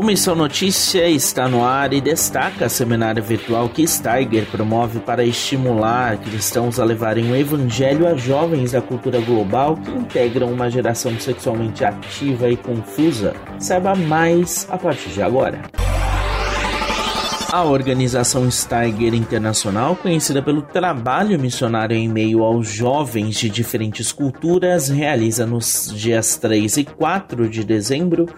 O Missão Notícia está no ar e destaca a seminário virtual que Steiger promove para estimular cristãos a levarem o evangelho a jovens da cultura global que integram uma geração sexualmente ativa e confusa. Saiba mais a partir de agora. A organização Steiger Internacional, conhecida pelo trabalho missionário em meio aos jovens de diferentes culturas, realiza nos dias 3 e 4 de dezembro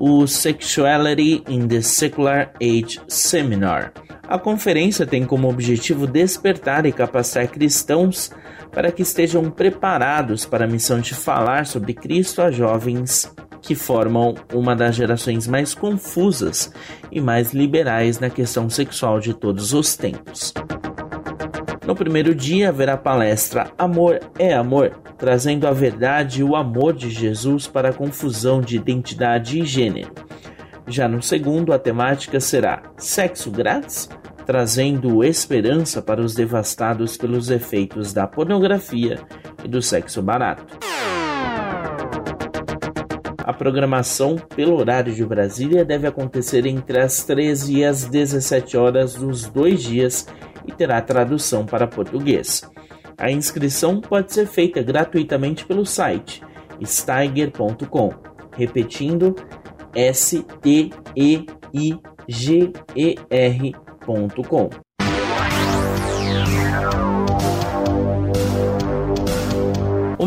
o Sexuality in the Secular Age Seminar. A conferência tem como objetivo despertar e capacitar cristãos para que estejam preparados para a missão de falar sobre Cristo a jovens que formam uma das gerações mais confusas e mais liberais na questão sexual de todos os tempos. No primeiro dia haverá palestra Amor é Amor, trazendo a verdade e o amor de Jesus para a confusão de identidade e gênero. Já no segundo, a temática será Sexo Grátis, trazendo esperança para os devastados pelos efeitos da pornografia e do sexo barato. A programação pelo horário de Brasília deve acontecer entre as 13 e as 17 horas dos dois dias e terá tradução para português. A inscrição pode ser feita gratuitamente pelo site steiger.com, repetindo s t e i g e r.com.